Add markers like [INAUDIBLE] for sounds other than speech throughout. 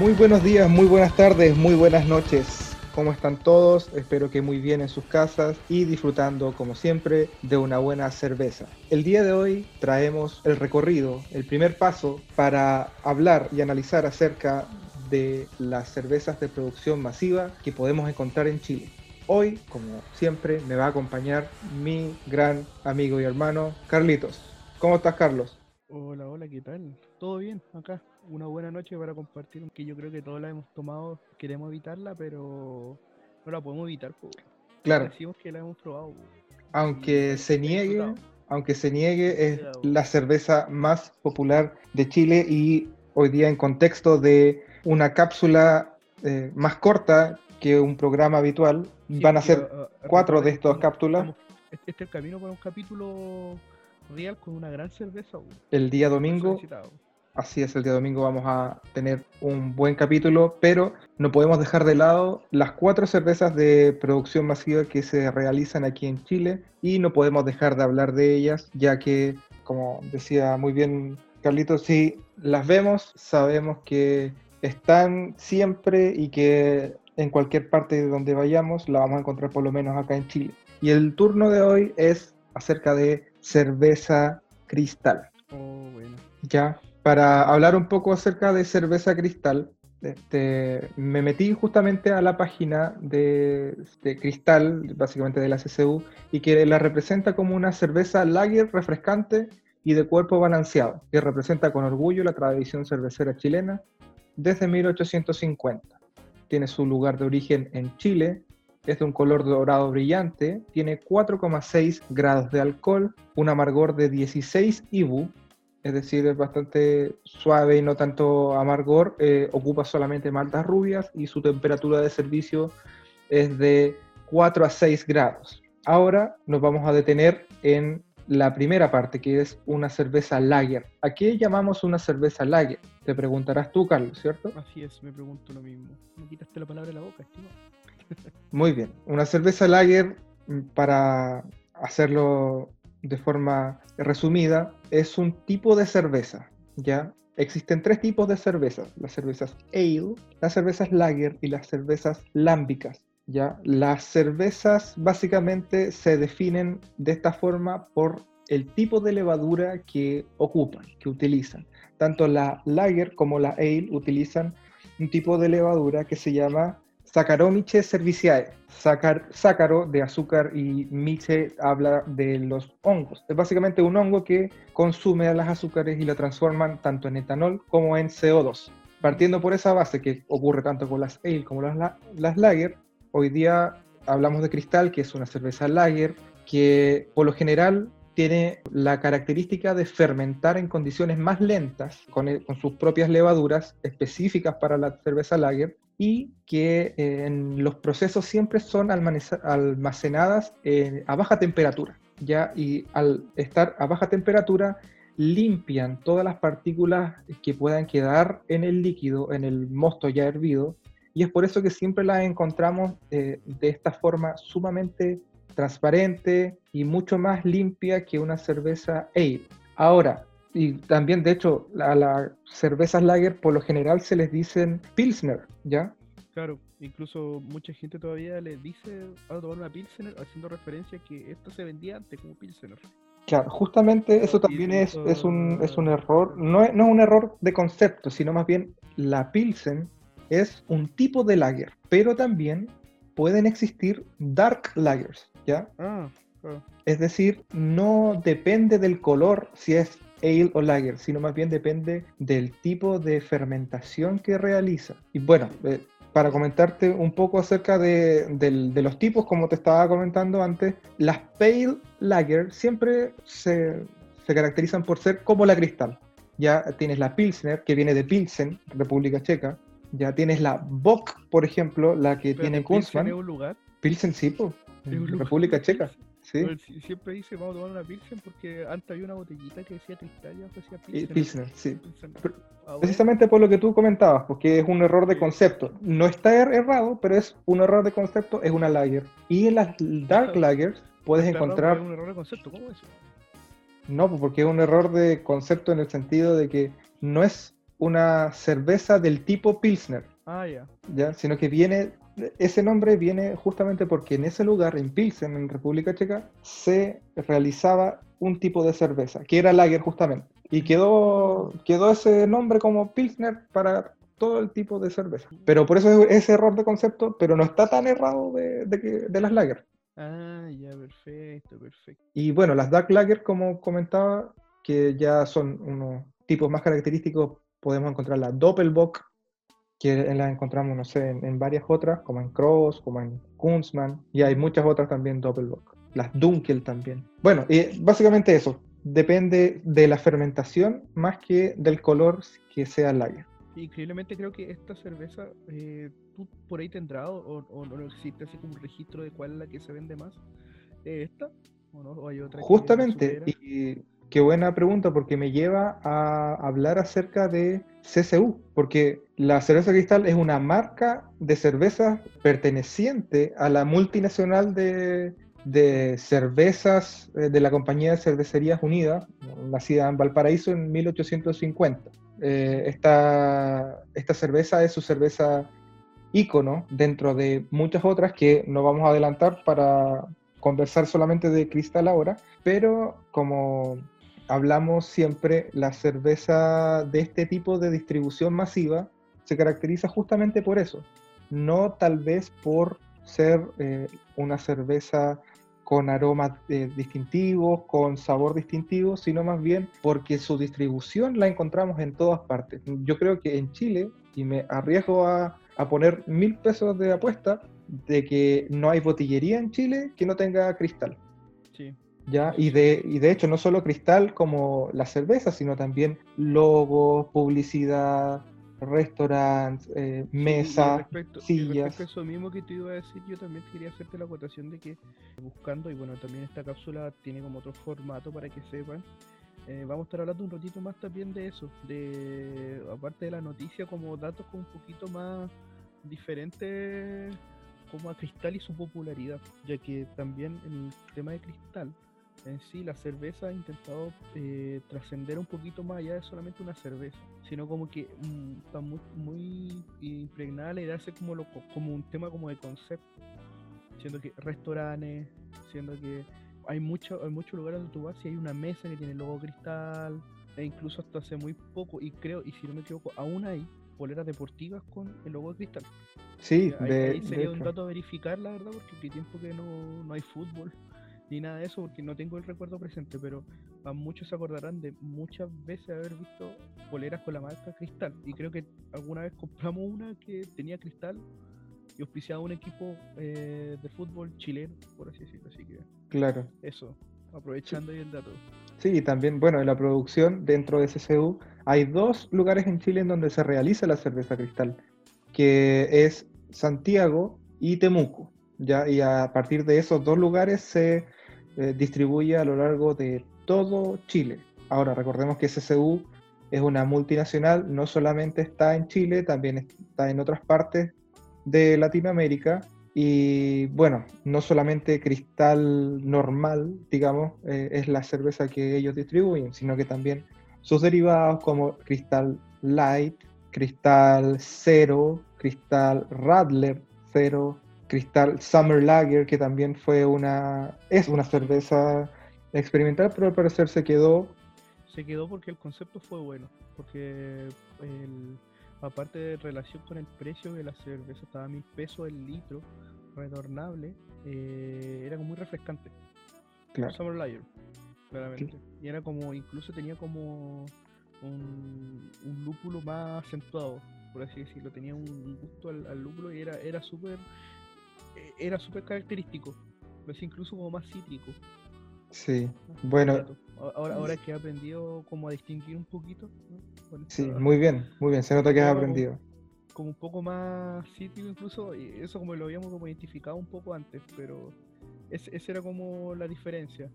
Muy buenos días, muy buenas tardes, muy buenas noches. ¿Cómo están todos? Espero que muy bien en sus casas y disfrutando, como siempre, de una buena cerveza. El día de hoy traemos el recorrido, el primer paso para hablar y analizar acerca de las cervezas de producción masiva que podemos encontrar en Chile. Hoy, como siempre, me va a acompañar mi gran amigo y hermano, Carlitos. ¿Cómo estás, Carlos? Hola, hola, ¿qué tal? ¿Todo bien acá? Una buena noche para compartir, que yo creo que todos la hemos tomado, queremos evitarla, pero no la podemos evitar. Po. Claro. Decimos que la hemos probado. Aunque Y se niegue, aunque se niegue, es la cerveza más popular de Chile y hoy día en contexto de una cápsula eh, más corta que un programa habitual, Sí, van a ser ah, ah, cuatro de estas cápsulas. Este este es el camino para un capítulo real con una gran cerveza. El día domingo. Así es, el día domingo vamos a tener un buen capítulo, pero no podemos dejar de lado las cuatro cervezas de producción masiva que se realizan aquí en Chile y no podemos dejar de hablar de ellas, ya que, como decía muy bien Carlitos, si las vemos, sabemos que están siempre y que en cualquier parte de donde vayamos la vamos a encontrar por lo menos acá en Chile. Y el turno de hoy es acerca de cerveza cristal. Oh, bueno. Ya, para hablar un poco acerca de cerveza cristal, este, me metí justamente a la página de, Cristal, básicamente de la CCU, y que la representa como una cerveza lager refrescante y de cuerpo balanceado, que representa con orgullo la tradición cervecera chilena desde 1850. Tiene su lugar de origen en Chile, es de un color dorado brillante, tiene 4,6 grados de alcohol, un amargor de 16 IBU, es decir, es bastante suave y no tanto amargor, eh, ocupa solamente maltas rubias y su temperatura de servicio es de 4 a 6 grados. Ahora nos vamos a detener en la primera parte, que es una cerveza lager. ¿A qué llamamos una cerveza lager? Te preguntarás tú, Carlos, ¿cierto? Así es, me pregunto lo mismo. Me quitaste la palabra de la boca, estimado. Muy bien. Una cerveza lager, mm, para hacerlo de forma resumida, es un tipo de cerveza, ¿ya? Existen tres tipos de cervezas, las cervezas ale, las cervezas lager y las cervezas lámbicas, ¿ya? Las cervezas básicamente se definen de esta forma por el tipo de levadura que ocupan, que utilizan. Tanto la lager como la ale utilizan un tipo de levadura que se llama Saccharomyces cerevisiae. Sácaro de azúcar y miche habla de los hongos. Es básicamente un hongo que consume a las azúcares y lo transforman tanto en etanol como en CO2. Partiendo por esa base que ocurre tanto con las ale como las, la- las lager, hoy día hablamos de Cristal, que es una cerveza lager que por lo general tiene la característica de fermentar en condiciones más lentas, con, el- con sus propias levaduras específicas para la cerveza lager, y que eh, en los procesos siempre son almacenadas eh, a baja temperatura. ¿ya? Y al estar a baja temperatura, limpian todas las partículas que puedan quedar en el líquido, en el mosto ya hervido, y es por eso que siempre las encontramos eh, de esta forma sumamente transparente y mucho más limpia que una cerveza ale. Ahora, y también de hecho a las cervezas lager por lo general se les dicen pilsner, ¿ya? Claro, incluso mucha gente todavía le dice a tomar una Pilsener haciendo referencia a que esto se vendía antes como Pilsener. Claro, justamente eso también es, es, un, es un error, no es, no es un error de concepto, sino más bien la Pilsen es un tipo de lager, pero también pueden existir dark lagers, ¿ya? Ah, claro. Es decir, no depende del color si es ale o lager, sino más bien depende del tipo de fermentación que realiza. Y bueno, eh, para comentarte un poco acerca de, los tipos, como te estaba comentando antes, las pale lager siempre se, se caracterizan por ser como la cristal. Ya tienes la Pilsner, que viene de Pilsen, República Checa. Ya tienes la Bock, por ejemplo, la que Espérate, tiene Pilsen Kunzman. es un lugar. Pilsen, sí, po, es en un lugar República Checa. Sí. Siempre dice vamos a tomar una Pilsen porque antes había una botellita que decía abajo decía Y Pilsen. Pilsner, sí. Pilsen. Pero- Ah. Precisamente por lo que tú comentabas, porque es un error de Sí. concepto. No está er- errado, pero es un error de concepto, es una lager. Y en las dark lagers puedes encontrar, Es un error de concepto, ¿cómo es eso? no, pues porque es un error de concepto en el sentido de que no es una cerveza del tipo Pilsner, Ah, ya. ¿ya? Sino que viene, ese nombre viene justamente porque en ese lugar, en Pilsen, en República Checa, se realizaba un tipo de cerveza, que era lager justamente. Y quedó, quedó ese nombre como Pilsner para todo el tipo de cerveza. Pero por eso es ese error de concepto, pero no está tan errado de, de, que- de las lager. Ah, ya, perfecto, perfecto. Y bueno, las Dark Lager, como comentaba, que ya son unos tipos más característicos, podemos encontrar la Doppelbock, que la encontramos, no sé, en, en varias otras, como en Cross, como en Kunzmann, y hay muchas otras también Doppelbock. Las Dunkel también. Bueno, y básicamente eso. Depende de la fermentación más que del color que sea lager. Increíblemente creo que esta cerveza, eh, tú por ahí tendrás o, o- o no existe así como un registro de cuál es la que se vende más. ¿Es esta? ¿O no? ¿O hay otra Justamente, y qué buena pregunta porque me lleva a hablar acerca de CCU, porque la cerveza cristal es una marca de cerveza perteneciente a la multinacional de, cervezas eh, de la compañía de Cervecerías Unidas, nacida en Valparaíso en 1850. Eh, esta, esta cerveza es su cerveza ícono dentro de muchas otras que no vamos a adelantar para conversar solamente de cristal ahora, pero como hablamos siempre, la cerveza de este tipo de distribución masiva se caracteriza justamente por eso, no tal vez por ser eh, una cerveza con aromas eh, distintivos, con sabor distintivo, sino más bien porque su distribución la encontramos en todas partes. Yo creo que en Chile, y me arriesgo a, a poner mil pesos de apuesta, de que no hay botillería en Chile que no tenga cristal. ¿Ya? Y, de, y de hecho no solo cristal como la cerveza, sino también logos, publicidad, restaurantes, eh, mesas, sillas. respecto a eso mismo que te iba a decir, yo también quería hacerte la acotación de que buscando, y bueno, también esta cápsula tiene como otro formato para que sepan, eh, vamos a estar hablando un ratito más también de eso, de aparte de la noticia, como datos con un poquito más diferentes como a Cristal y su popularidad, ya que también en el tema de Cristal, en sí la cerveza ha intentado eh, trascender un poquito más allá de solamente una cerveza, sino como que mm, está muy, muy impregnada la idea de como, lo, como un tema como de concepto, siendo que restaurantes, siendo que hay, mucho, hay muchos lugares donde tú vas y hay una mesa que tiene el logo Cristal, e incluso hasta hace muy poco, y creo, y si no me equivoco, aún hay poleras deportivas con el logo de Cristal. Sí, Ahí, de, ahí de sería un dato a verificar, la verdad, porque qué tiempo que no, no hay fútbol ni nada de eso, porque no tengo el recuerdo presente, pero a muchos se acordarán de muchas veces haber visto poleras con la marca Cristal. Y creo que alguna vez compramos una que tenía Cristal y auspiciaba un equipo eh, de fútbol chileno, por así decirlo. Así que Claro. eso, aprovechando ahí el dato. Sí, y también, bueno, en la producción dentro de CCU hay dos lugares en Chile en donde se realiza la cerveza cristal, que es Santiago y Temuco, ¿ya? Y a partir de esos dos lugares se eh, distribuye a lo largo de todo Chile. Ahora, recordemos que CCU es una multinacional, no solamente está en Chile, también está en otras partes de Latinoamérica. Y bueno, no solamente cristal normal, digamos, eh, es la cerveza que ellos distribuyen, sino que también sus derivados como cristal light, cristal cero, cristal radler cero, cristal summer lager, que también fue una, es una cerveza experimental, pero al parecer se quedó Se quedó porque el concepto fue bueno, porque el, aparte de relación con el precio que la cerveza estaba a mil pesos el litro, retornable, eh, era como muy refrescante. claro. Summer Lager, claramente. Y era como, incluso tenía como un, un lúpulo más acentuado, por así decirlo. Tenía un, gusto al, al lúpulo y era era súper era súper característico. Lo hacía incluso como más cítrico. Sí, ¿no? bueno, Ahora, ahora que he aprendido como a distinguir un poquito, ¿no? Sí, muy bien, muy bien, se nota que has como- aprendido. como un poco más cítrico incluso, y eso como lo habíamos como identificado un poco antes, pero ese, esa era como la diferencia.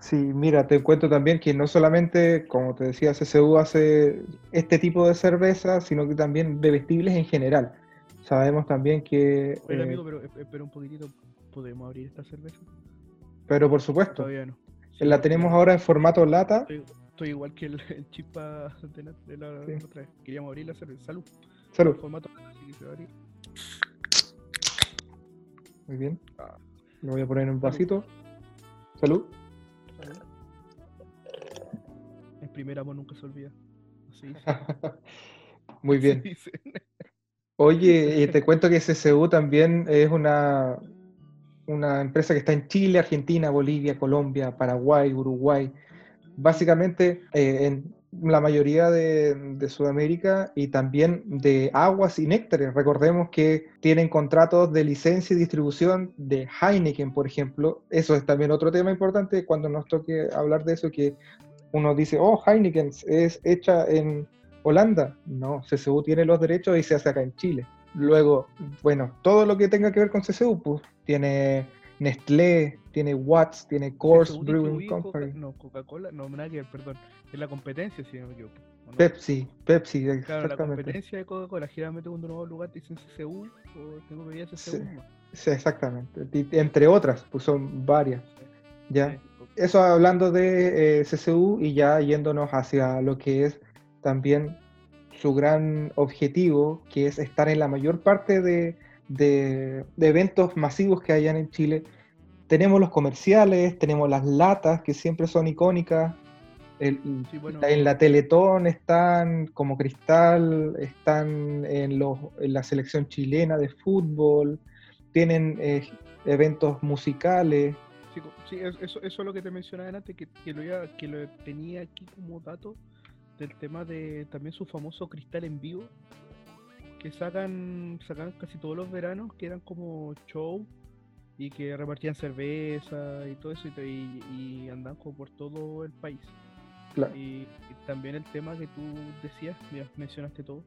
Sí, mira, te cuento también que no solamente, como te decía, CCU hace este tipo de cerveza, sino que también bebestibles en general. Sabemos también que, Oiga eh, amigo, pero eh, espera un poquitito, ¿podemos abrir esta cerveza? pero por supuesto, Todavía no. Sí, la tenemos ahora en formato lata. Estoy, estoy igual que el, el chispa de la, de la Sí. otra vez. Queríamos abrir la cerveza. Salud. Salud. Formato así que se va a abrir. Muy bien. Ah. Lo voy a poner en un vasito. Salud. Salud. El primer amor nunca se olvida. Así. [LAUGHS] Muy bien. Oye, eh, te cuento que CCU también es una, una empresa que está en Chile, Argentina, Bolivia, Colombia, Paraguay, Uruguay, básicamente eh, en la mayoría de, de Sudamérica y también de aguas y néctares. Recordemos que tienen contratos de licencia y distribución de Heineken, por ejemplo. Eso es también otro tema importante cuando nos toque hablar de eso, que uno dice, oh, Heineken es hecha en Holanda. No, CCU tiene los derechos y se hace acá en Chile. Luego, bueno, todo lo que tenga que ver con CCU, pues tiene Nestlé, tiene Watts, tiene Coors Brewing distribuí Coca- Company, no, Coca-Cola, no, ver, perdón. Es la competencia, si no me equivoco. ¿o no? Pepsi, Pepsi, Claro, la exactamente. competencia de Coca-Cola. Generalmente cuando uno va a un lugar te dicen CCU o tengo bebidas CCU. Sí. Sí, exactamente. Entre otras, pues son varias. ¿ya? Sí. Eso hablando de eh, CCU y ya yéndonos hacia lo que es también su gran objetivo, que es estar en la mayor parte de, de- de eventos masivos que hayan en Chile. Tenemos los comerciales, tenemos las latas que siempre son icónicas. El- Sí, bueno. en la Teletón están como cristal, están en, los, en la selección chilena de fútbol, tienen eh, eventos musicales. Sí, eso, eso es lo que te mencionaba antes, que, que lo, que lo tenía aquí como dato del tema de también su famoso cristal en vivo, que sacan, sacan casi todos los veranos, que eran como show y que repartían cerveza y todo eso y, y, y andan como por todo el país. Claro. Y, y también el tema que tú decías, mira, mencionaste todo,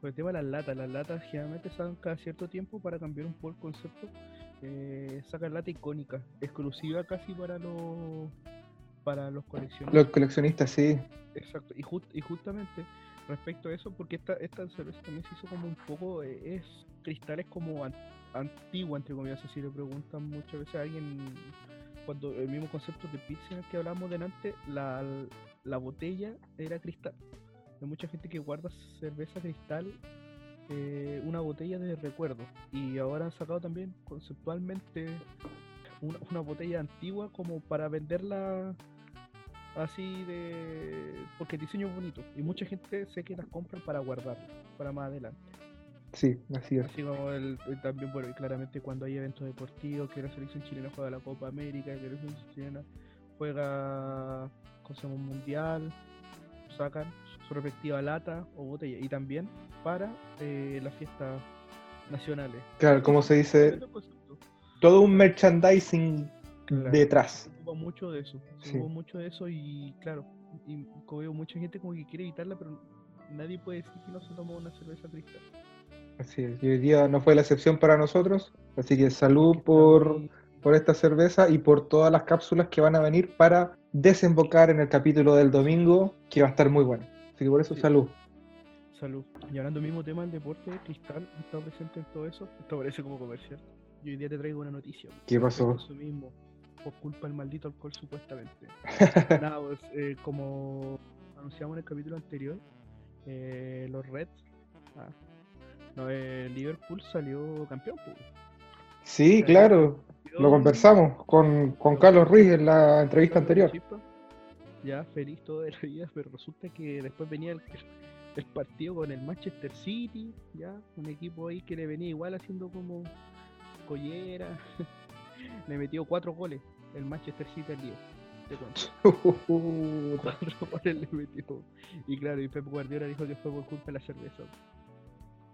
con el tema de las latas. Las latas generalmente sacan cada cierto tiempo para cambiar un poco el concepto. Eh, sacan lata icónica, exclusiva casi para los para los coleccionistas. Los coleccionistas, sí. Exacto, y, jus- y justamente respecto a eso, porque esta, esta cerveza también se hizo como un poco, eh, es cristales como an- antigua, entre comillas, si le preguntan muchas veces a alguien, cuando el mismo concepto de Pilsen que hablábamos delante, la, la botella era cristal. Hay mucha gente que guarda cerveza cristal, eh, una botella de recuerdo, y ahora han sacado también conceptualmente una, una botella antigua como para venderla así de porque el diseño es bonito y mucha gente sé que las compran para guardarlas para más adelante. Sí, así es. así como el, el también bueno y claramente cuando hay eventos deportivos que la selección chilena juega la Copa América que la selección chilena juega cosa un mundial sacan su, respectiva lata o botella y también para eh, las fiestas nacionales. Claro, como se dice, todo un merchandising Claro. detrás. Se ocupa mucho de eso, se Sí. ocupa mucho de eso y claro, y como veo mucha gente como que quiere evitarla, pero nadie puede decir que no se toma una cerveza cristal. Así es. Y hoy día no fue la excepción para nosotros. Así que salud está por, por esta cerveza y por todas las cápsulas que van a venir para desembocar en el capítulo del domingo, que va a estar muy bueno. Así que por eso Sí. salud. Salud. Y hablando del mismo tema, el deporte, Cristal ha estado presente en todo eso. Esto parece como comercial. Y hoy día te traigo una noticia. ¿Qué pasó? Eso mismo, por culpa del maldito alcohol, supuestamente. [LAUGHS] Nada, pues, eh, como anunciamos en el capítulo anterior, eh, los Reds, ah, no, eh, Liverpool salió campeón. pues. Sí, claro. Lo conversamos con, con Carlos Ruiz en la entrevista anterior. Ya feliz toda la vida, pero resulta que después venía el, el partido con el Manchester City, ya, un equipo ahí que le venía igual haciendo como collera. [LAUGHS] le metió cuatro goles el Manchester City al día. Te cuento. [LAUGHS] [LAUGHS] Le metió. Y claro, y Pep Guardiola dijo que fue por culpa de la cerveza.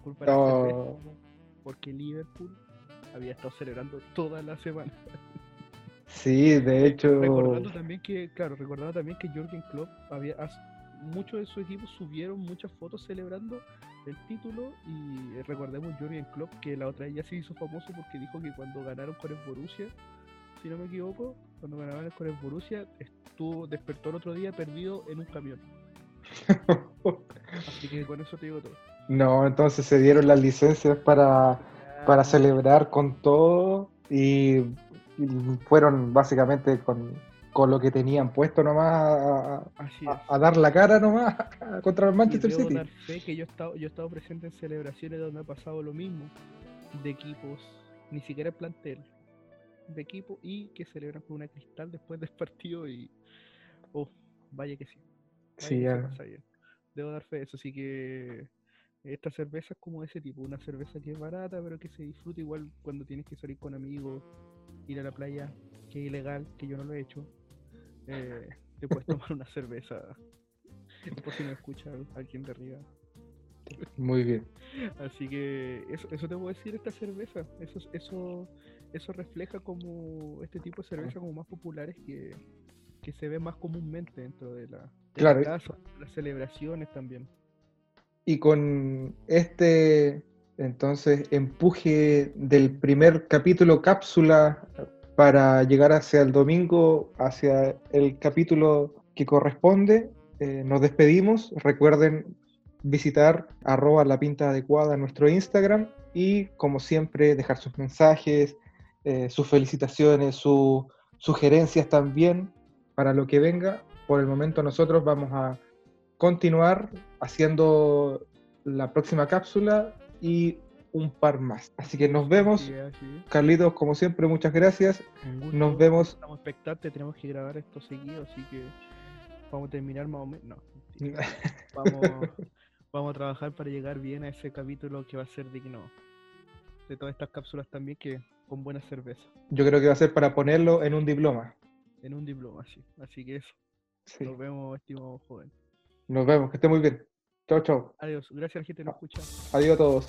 Culpa de la No. cerveza. Porque Liverpool había estado celebrando toda la semana. Sí, de hecho, Recordando también que, claro, recordando también que Jürgen Klopp había muchos de su equipo subieron muchas fotos celebrando el título y recordemos Jürgen Klopp que la otra vez ya se hizo famoso porque dijo que cuando ganaron con el Borussia, si no me equivoco, cuando ganaron con el Borussia estuvo despertó el otro día perdido en un camión. Así que con eso te digo todo. no, entonces se dieron las licencias para, para celebrar con todo y, y fueron básicamente con, con lo que tenían puesto nomás a, a- dar la cara nomás [LAUGHS] contra el Y Manchester debo City. dar fe que yo he, estado, yo he estado presente en celebraciones donde ha pasado lo mismo, de equipos, ni siquiera el plantel, de equipo y que celebran con una cristal después del partido y... Oh, vaya que sí. Vaya Sí, que se ya. pasa bien. Debo dar fe de eso, así que esta cerveza es como ese tipo, una cerveza que es barata pero que se disfruta igual cuando tienes que salir con amigos, ir a la playa, que es ilegal, que yo no lo he hecho. Eh, te puedes [LAUGHS] tomar una cerveza, por si no escucha alguien de arriba. Muy bien. Así que eso, eso te puedo decir esta cerveza. Eso, eso, eso refleja como este tipo de cerveza como más populares que, que se ve más comúnmente dentro de la, de la Claro. casa, las celebraciones también. Y con este entonces empuje del primer capítulo cápsula para llegar hacia el domingo, hacia el capítulo que corresponde, eh, nos despedimos. Recuerden visitar arroba la pinta adecuada en nuestro Instagram y como siempre dejar sus mensajes, eh, sus felicitaciones, sus sugerencias también para lo que venga. Por el momento nosotros vamos a continuar haciendo la próxima cápsula y un par más. Así que nos vemos. Carlitos, como siempre, muchas gracias. Nos vemos. Estamos expectantes, tenemos que grabar esto seguido, así que vamos a terminar más o menos. No, [LAUGHS] vamos, vamos a trabajar para llegar bien a ese capítulo que va a ser digno de todas estas cápsulas también que con buena cerveza. Yo creo que va a ser para ponerlo en un diploma. En un diploma, sí. Así que eso. Sí. Nos vemos, estimado joven. Nos vemos, que esté muy bien. Chao, chao. Adiós. Gracias gente nos escucha. Adiós a todos.